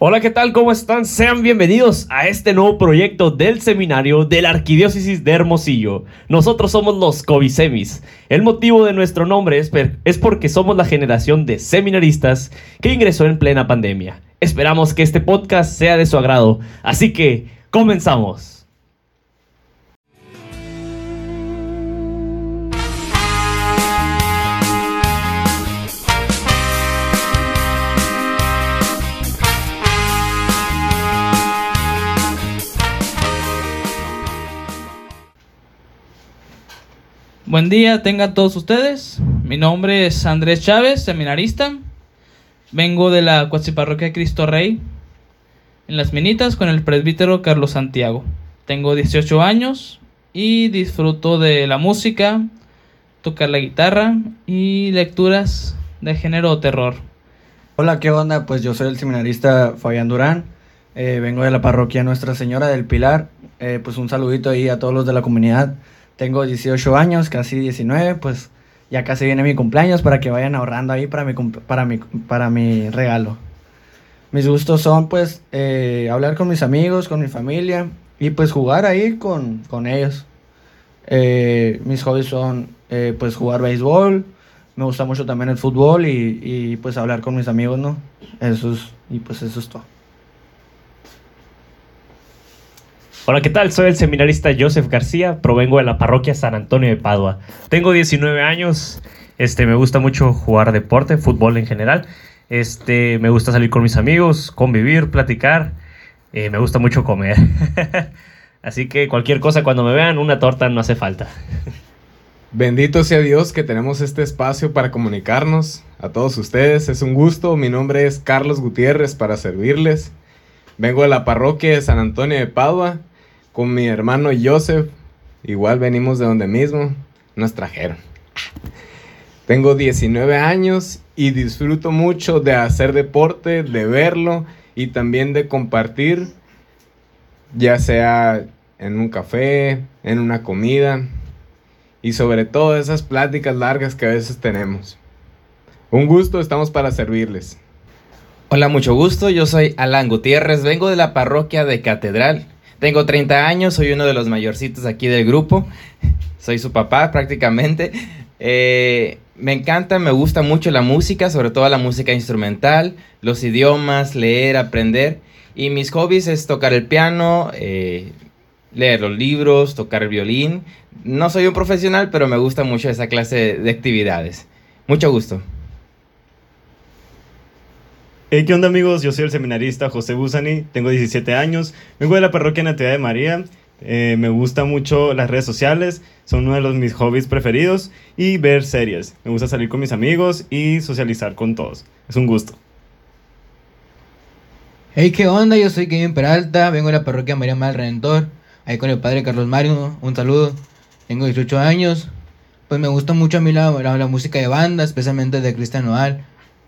Hola, ¿qué tal? ¿Cómo están? Sean bienvenidos a este nuevo proyecto del seminario de la Arquidiócesis de Hermosillo. Nosotros somos los Covisemis. El motivo de nuestro nombre es, es porque somos la generación de seminaristas que ingresó en plena pandemia. Esperamos que este podcast sea de su agrado. Así que, comenzamos. Buen día, tengan todos ustedes. Mi nombre es Andrés Chávez, seminarista. Vengo de la Cuachiparroquia Cristo Rey, en Las Minitas, con el presbítero Carlos Santiago. Tengo 18 años y disfruto de la música, tocar la guitarra y lecturas de género terror. Hola, ¿qué onda? Pues yo soy el seminarista Fabián Durán. Eh, vengo de la parroquia Nuestra Señora del Pilar. Eh, pues un saludito ahí a todos los de la comunidad. Tengo 18 años, casi 19, pues ya casi viene mi cumpleaños para que vayan ahorrando ahí para mi, para mi, para mi regalo. Mis gustos son pues eh, hablar con mis amigos, con mi familia y pues jugar ahí con, con ellos. Eh, mis hobbies son eh, pues jugar béisbol, me gusta mucho también el fútbol y, y pues hablar con mis amigos, ¿no? Eso es, y pues eso es todo. Hola, ¿qué tal? Soy el seminarista Joseph García, provengo de la parroquia San Antonio de Padua. Tengo 19 años, este, me gusta mucho jugar deporte, fútbol en general. Este, me gusta salir con mis amigos, convivir, platicar. Eh, me gusta mucho comer. Así que cualquier cosa cuando me vean, una torta no hace falta. Bendito sea Dios que tenemos este espacio para comunicarnos a todos ustedes. Es un gusto. Mi nombre es Carlos Gutiérrez para servirles. Vengo de la parroquia de San Antonio de Padua con mi hermano Joseph. Igual venimos de donde mismo. Nos trajeron. Tengo 19 años y disfruto mucho de hacer deporte, de verlo y también de compartir, ya sea en un café, en una comida y sobre todo esas pláticas largas que a veces tenemos. Un gusto, estamos para servirles. Hola, mucho gusto, yo soy Alan Gutiérrez, vengo de la parroquia de Catedral tengo 30 años, soy uno de los mayorcitos aquí del grupo. Soy su papá prácticamente. Eh, me encanta, me gusta mucho la música, sobre todo la música instrumental, los idiomas, leer, aprender. Y mis hobbies es tocar el piano, eh, leer los libros, tocar el violín. No soy un profesional, pero me gusta mucho esa clase de actividades. Mucho gusto. ¿Qué onda amigos? Yo soy el seminarista José Busani, tengo 17 años, vengo de la parroquia Natividad de María, eh, me gusta mucho las redes sociales, son uno de los, mis hobbies preferidos y ver series. Me gusta salir con mis amigos y socializar con todos. Es un gusto. Hey, ¿qué onda? Yo soy Kevin Peralta, vengo de la parroquia María Mal Redentor, ahí con el padre Carlos Mario, un saludo. Tengo 18 años, pues me gusta mucho a mí la, la, música de banda, especialmente de Cristian Noal.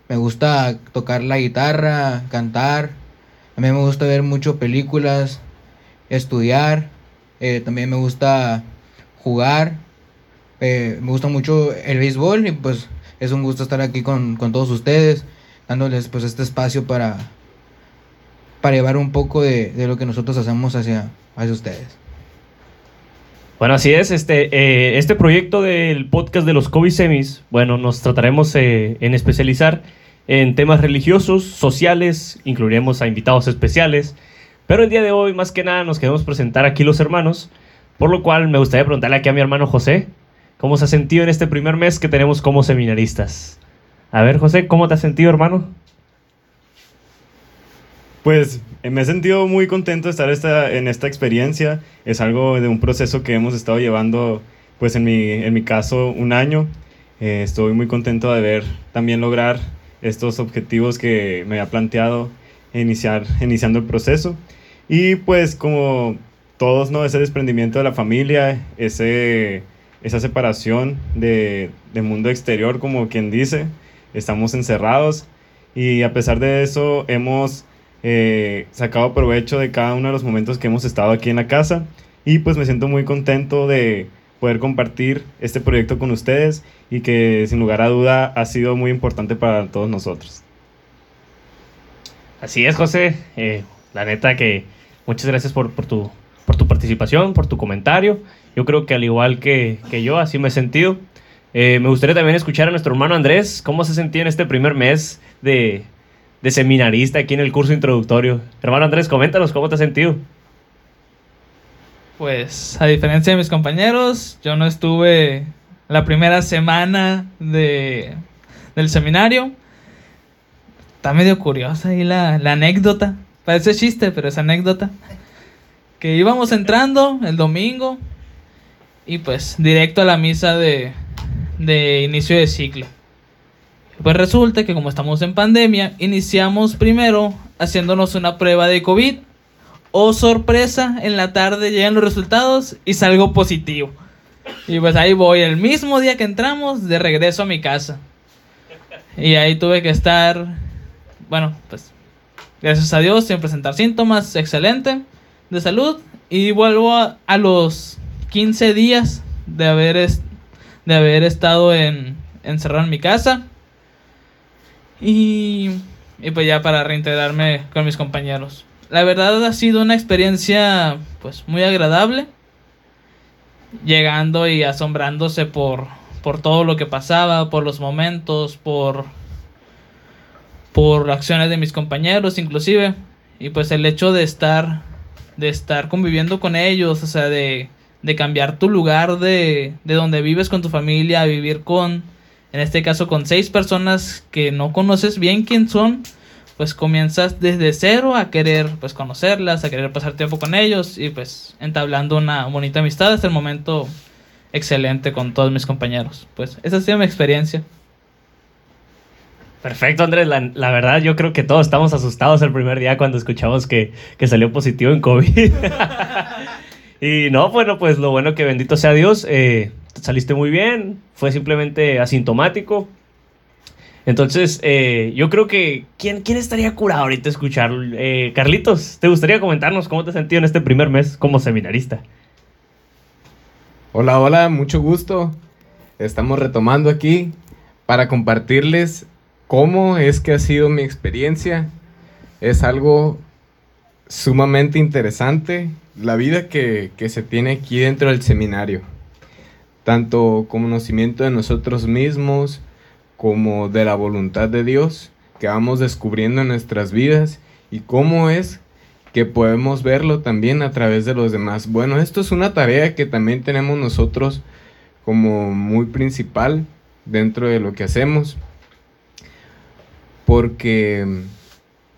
Me gusta tocar la guitarra, cantar. A mí me gusta ver mucho películas, estudiar. Eh, también me gusta jugar. Eh, me gusta mucho el béisbol y pues es un gusto estar aquí con, todos ustedes, dándoles pues este espacio para, para llevar un poco de, lo que nosotros hacemos hacia, hacia ustedes. Bueno, así es. Este, eh, este proyecto del podcast de los COVID Semis, bueno, nos trataremos en especializar en temas religiosos, sociales, incluiremos a invitados especiales. Pero el día de hoy, más que nada, nos queremos presentar aquí los hermanos, por lo cual me gustaría preguntarle aquí a mi hermano José, ¿cómo se ha sentido en este primer mes que tenemos como seminaristas? A ver, José, ¿cómo te has sentido, hermano? Pues eh, me he sentido muy contento de estar esta, en esta experiencia. Es algo de un proceso que hemos estado llevando, pues en mi, en mi caso, un año. Eh, estoy muy contento de ver también lograr estos objetivos que me había planteado iniciar, iniciando el proceso. Y pues como todos, ¿no? Ese desprendimiento de la familia, ese, esa separación de, del mundo exterior, como quien dice, estamos encerrados y a pesar de eso hemos eh, sacado provecho de cada uno de los momentos que hemos estado aquí en la casa y pues me siento muy contento de poder compartir este proyecto con ustedes y que sin lugar a duda ha sido muy importante para todos nosotros. Así es, José. Eh, la neta que muchas gracias por, por, tu, por tu participación, por tu comentario. Yo creo que al igual que, que yo, así me he sentido. Eh, me gustaría también escuchar a nuestro hermano Andrés, cómo se sentía en este primer mes de, de seminarista aquí en el curso introductorio. Hermano Andrés, coméntanos cómo te has sentido. Pues a diferencia de mis compañeros, yo no estuve la primera semana de, del seminario. Está medio curiosa ahí la, la anécdota. Parece chiste, pero es anécdota. Que íbamos entrando el domingo y pues directo a la misa de, de inicio de ciclo. Pues resulta que como estamos en pandemia, iniciamos primero haciéndonos una prueba de COVID. Oh sorpresa, en la tarde llegan los resultados y salgo positivo. Y pues ahí voy, el mismo día que entramos, de regreso a mi casa. Y ahí tuve que estar, bueno, pues gracias a Dios, sin presentar síntomas, excelente, de salud. Y vuelvo a, a los 15 días de haber, es- de haber estado en, encerrado en mi casa. Y, y pues ya para reintegrarme con mis compañeros. La verdad ha sido una experiencia pues muy agradable. Llegando y asombrándose por, por todo lo que pasaba, por los momentos, por, por acciones de mis compañeros inclusive. Y pues el hecho de estar, de estar conviviendo con ellos, o sea, de, de cambiar tu lugar de, de donde vives con tu familia a vivir con, en este caso con seis personas que no conoces bien quién son, pues comienzas desde cero a querer pues conocerlas, a querer pasar tiempo con ellos y pues entablando una bonita amistad hasta el momento excelente con todos mis compañeros. Pues esa ha sido mi experiencia. Perfecto, Andrés. La, verdad, yo creo que todos estamos asustados el primer día cuando escuchamos que, que salió positivo en COVID. y no, bueno, pues lo bueno que bendito sea Dios, eh, saliste muy bien, fue simplemente asintomático. Entonces, eh, yo creo que, ¿quién, ¿quién estaría curado ahorita escuchar? Eh, Carlitos, ¿te gustaría comentarnos cómo te has sentido en este primer mes como seminarista? Hola, hola, mucho gusto. Estamos retomando aquí para compartirles cómo es que ha sido mi experiencia. Es algo sumamente interesante la vida que, que se tiene aquí dentro del seminario. Tanto conocimiento de nosotros mismos como de la voluntad de Dios que vamos descubriendo en nuestras vidas y cómo es que podemos verlo también a través de los demás. Bueno, esto es una tarea que también tenemos nosotros como muy principal dentro de lo que hacemos, porque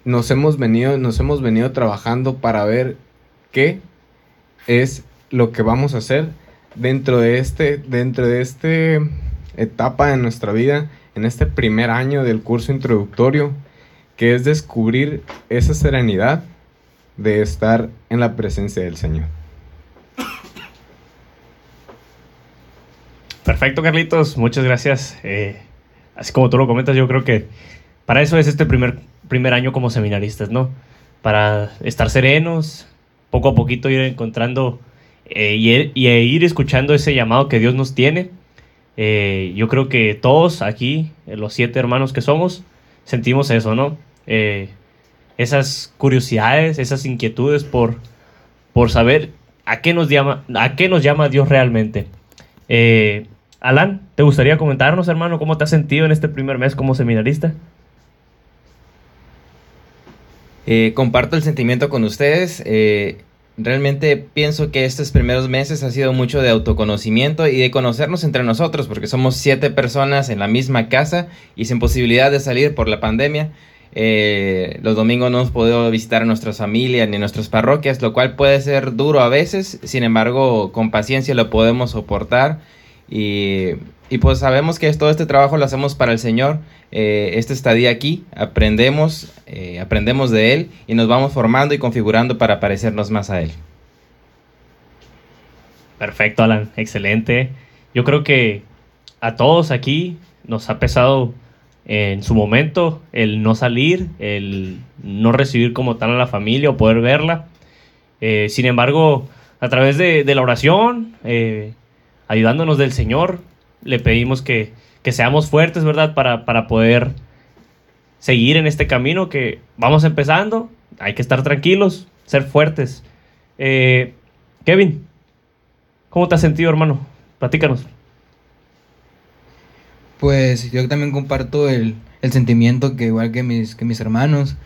nos hemos venido, nos hemos venido trabajando para ver qué es lo que vamos a hacer dentro de este, dentro de este etapa de nuestra vida, en este primer año del curso introductorio, que es descubrir esa serenidad de estar en la presencia del Señor. Perfecto, Carlitos. Muchas gracias. Eh, así como tú lo comentas, yo creo que para eso es este primer, primer año como seminaristas, ¿no? Para estar serenos, poco a poquito ir encontrando eh, y, y ir escuchando ese llamado que Dios nos tiene. Eh, yo creo que todos aquí, eh, los siete hermanos que somos, sentimos eso, ¿no? Esas curiosidades, esas inquietudes por, por saber a qué nos llama, a qué nos llama Dios realmente. Alan, ¿te gustaría comentarnos, hermano, cómo te has sentido en este primer mes como seminarista? Comparto el sentimiento con ustedes. Realmente pienso que estos primeros meses ha sido mucho de autoconocimiento y de conocernos entre nosotros, porque somos siete personas en la misma casa y sin posibilidad de salir por la pandemia. Eh, los domingos no hemos podido visitar a nuestras familias ni nuestras parroquias, lo cual puede ser duro a veces, sin embargo, con paciencia lo podemos soportar. Y, y pues sabemos que todo este trabajo lo hacemos para el Señor. Eh, este estadía aquí, aprendemos, eh, aprendemos de Él y nos vamos formando y configurando para parecernos más a Él. Perfecto, Alan, excelente. Yo creo que a todos aquí nos ha pesado en su momento el no salir, el no recibir como tal a la familia o poder verla. Eh, sin embargo, a través de, la oración, eh, ayudándonos del Señor, le pedimos que, que seamos fuertes, ¿verdad? Para, para poder seguir en este camino que vamos empezando, hay que estar tranquilos, ser fuertes. Eh, Kevin, ¿cómo te has sentido, hermano? Platícanos. Pues yo también comparto el, el sentimiento que igual que mis, que mis hermanos,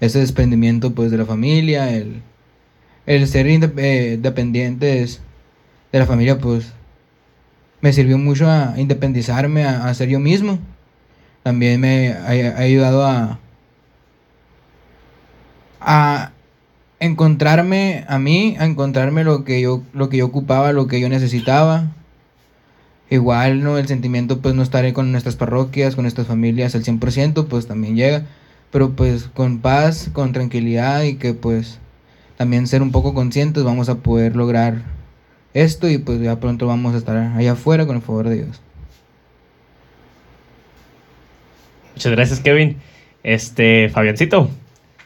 ese desprendimiento pues de la familia, el, el ser inde- eh, de la familia pues me sirvió mucho a independizarme, a, a ser yo mismo. También me ha, ha ayudado a, a encontrarme a mí, a encontrarme lo que yo, lo que yo ocupaba, lo que yo necesitaba. Igual, ¿no? El sentimiento, pues, no estaré con nuestras parroquias, con nuestras familias al 100%, pues, también llega. Pero, pues, con paz, con tranquilidad y que, pues, también ser un poco conscientes, vamos a poder lograr esto y, pues, ya pronto vamos a estar allá afuera con el favor de Dios. Muchas gracias, Kevin. Este, Fabiancito,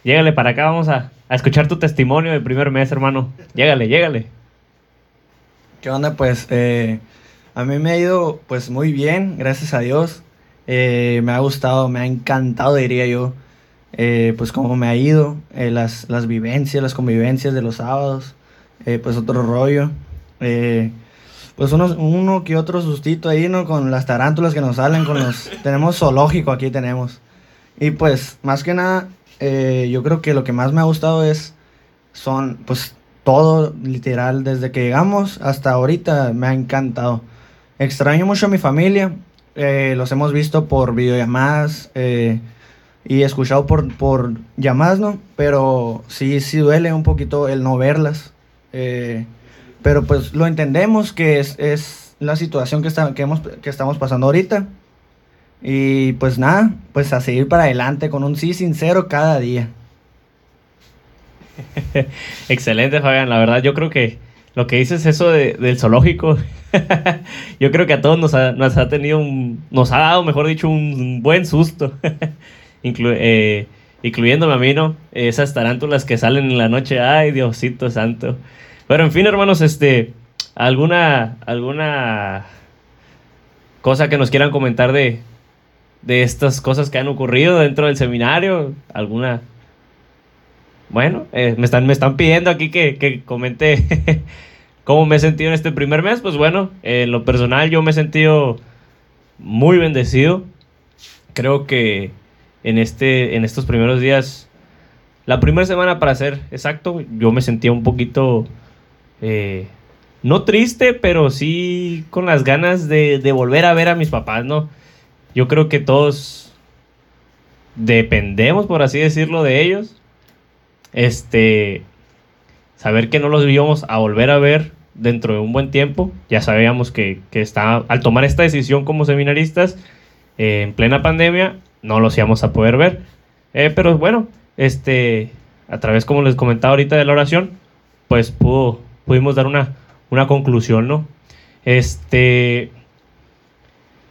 llégale para acá, vamos a, a escuchar tu testimonio de primer mes, hermano. Llégale, llégale. ¿Qué onda? Pues eh, a mí me ha ido pues muy bien, gracias a Dios. Eh, me ha gustado, me ha encantado, diría yo, eh, pues cómo me ha ido, eh, las, las vivencias, las convivencias de los sábados, eh, pues otro rollo. Eh, pues uno, uno que otro sustito ahí, ¿no? Con las tarántulas que nos salen, con los... tenemos zoológico aquí, tenemos. Y pues, más que nada, eh, yo creo que lo que más me ha gustado es, son, pues, todo, literal, desde que llegamos hasta ahorita me ha encantado. Extraño mucho a mi familia, eh, los hemos visto por videollamadas eh, y escuchado por, por llamadas, ¿no? Pero sí, sí duele un poquito el no verlas. eh, pero pues lo entendemos que es, es la situación que, está, que, hemos, que estamos pasando ahorita. Y pues nada, pues a seguir para adelante con un sí sincero cada día. Excelente, Fabián. La verdad, yo creo que lo que dices eso de- del zoológico, yo creo que a todos nos ha, nos ha tenido nos ha dado, mejor dicho, un buen susto, Inclu- eh, incluyéndome a mí, ¿no? Esas tarántulas que salen en la noche, ay, Diosito santo. Pero en fin, hermanos, este, alguna, alguna cosa que nos quieran comentar de, de estas cosas que han ocurrido dentro del seminario, alguna bueno, eh, me, están, me están pidiendo aquí que, que comente cómo me he sentido en este primer mes. Pues bueno, en lo personal yo me he sentido muy bendecido. Creo que en, este, en estos primeros días, la primera semana para ser exacto, yo me sentía un poquito, eh, no triste, pero sí con las ganas de, volver a ver a mis papás, ¿no? Yo creo que todos dependemos, por así decirlo, de ellos. Este saber que no los íbamos a volver a ver dentro de un buen tiempo. Ya sabíamos que, que al tomar esta decisión como seminaristas eh, en plena pandemia no los íbamos a poder ver. Eh, pero bueno este a través como les comentaba ahorita de la oración pues pudo, pudimos dar una, una conclusión no este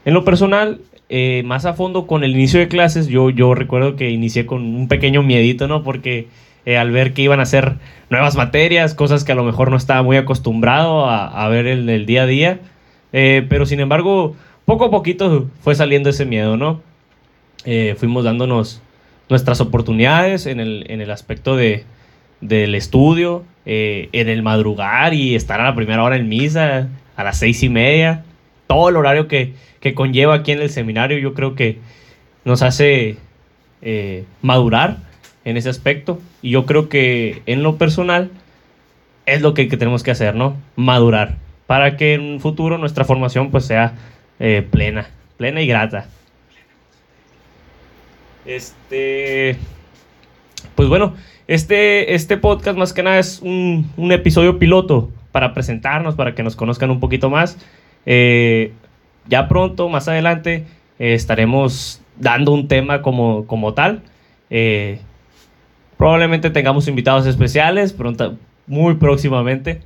en lo personal eh, más a fondo con el inicio de clases yo, yo recuerdo que inicié con un pequeño miedito no porque eh, al ver que iban a ser nuevas materias, cosas que a lo mejor no estaba muy acostumbrado a, ver en el día a día. Eh, pero sin embargo, poco a poquito fue saliendo ese miedo, ¿no? Fuimos dándonos nuestras oportunidades en el, en el aspecto de, del estudio, eh, en el madrugar y estar a la primera hora en misa, a las seis y media. Todo el horario que, que conlleva aquí en el seminario, yo creo que nos hace eh, madurar en ese aspecto. Y yo creo que en lo personal es lo que, tenemos que hacer, ¿no? Madurar. Para que en un futuro nuestra formación pues sea eh, plena, plena y grata. Este. Pues bueno, este, este podcast más que nada es un, un episodio piloto para presentarnos, para que nos conozcan un poquito más. Eh, ya pronto, más adelante, eh, estaremos dando un tema como, como tal. Eh, Probablemente tengamos invitados especiales pronto, muy próximamente.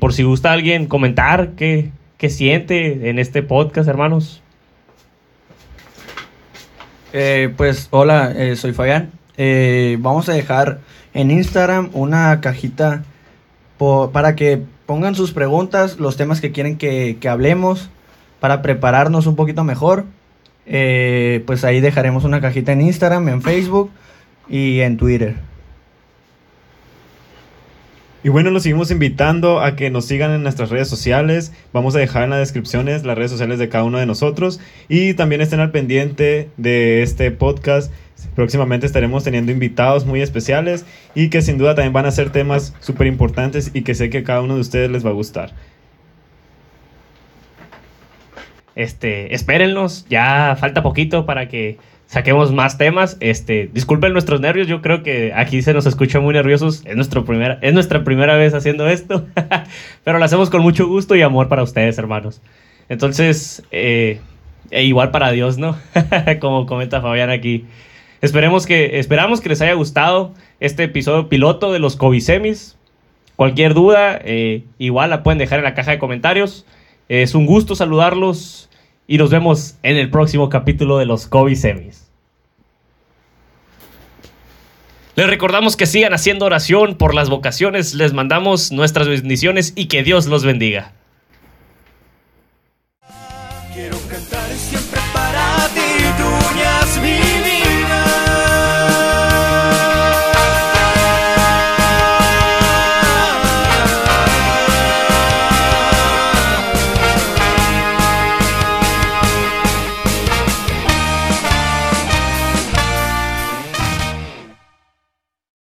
Por si gusta alguien comentar qué, qué siente en este podcast, hermanos. Pues hola, soy Fabián. Eh, vamos a dejar en Instagram una cajita para que pongan sus preguntas, los temas que quieren que, que hablemos, para prepararnos un poquito mejor. Eh, pues ahí dejaremos una cajita en Instagram, en Facebook y en Twitter. Y bueno, los seguimos invitando a que nos sigan en nuestras redes sociales. Vamos a dejar en las descripciones las redes sociales de cada uno de nosotros. Y también estén al pendiente de este podcast. Próximamente estaremos teniendo invitados muy especiales y que sin duda también van a ser temas súper importantes y que sé que a cada uno de ustedes les va a gustar. Este, espérenlos, ya falta poquito para que saquemos más temas. Este, disculpen nuestros nervios, yo creo que aquí se nos escucha muy nerviosos. Es, nuestro primera, es nuestra primera vez haciendo esto, pero lo hacemos con mucho gusto y amor para ustedes, hermanos. Entonces, eh, e igual para Dios, ¿no? Como comenta Fabián aquí. Esperemos que, esperamos que les haya gustado este episodio piloto de los Covisemis. Cualquier duda, eh, igual la pueden dejar en la caja de comentarios. Es un gusto saludarlos y nos vemos en el próximo capítulo de los Kobe Semis. Les recordamos que sigan haciendo oración por las vocaciones, les mandamos nuestras bendiciones y que Dios los bendiga.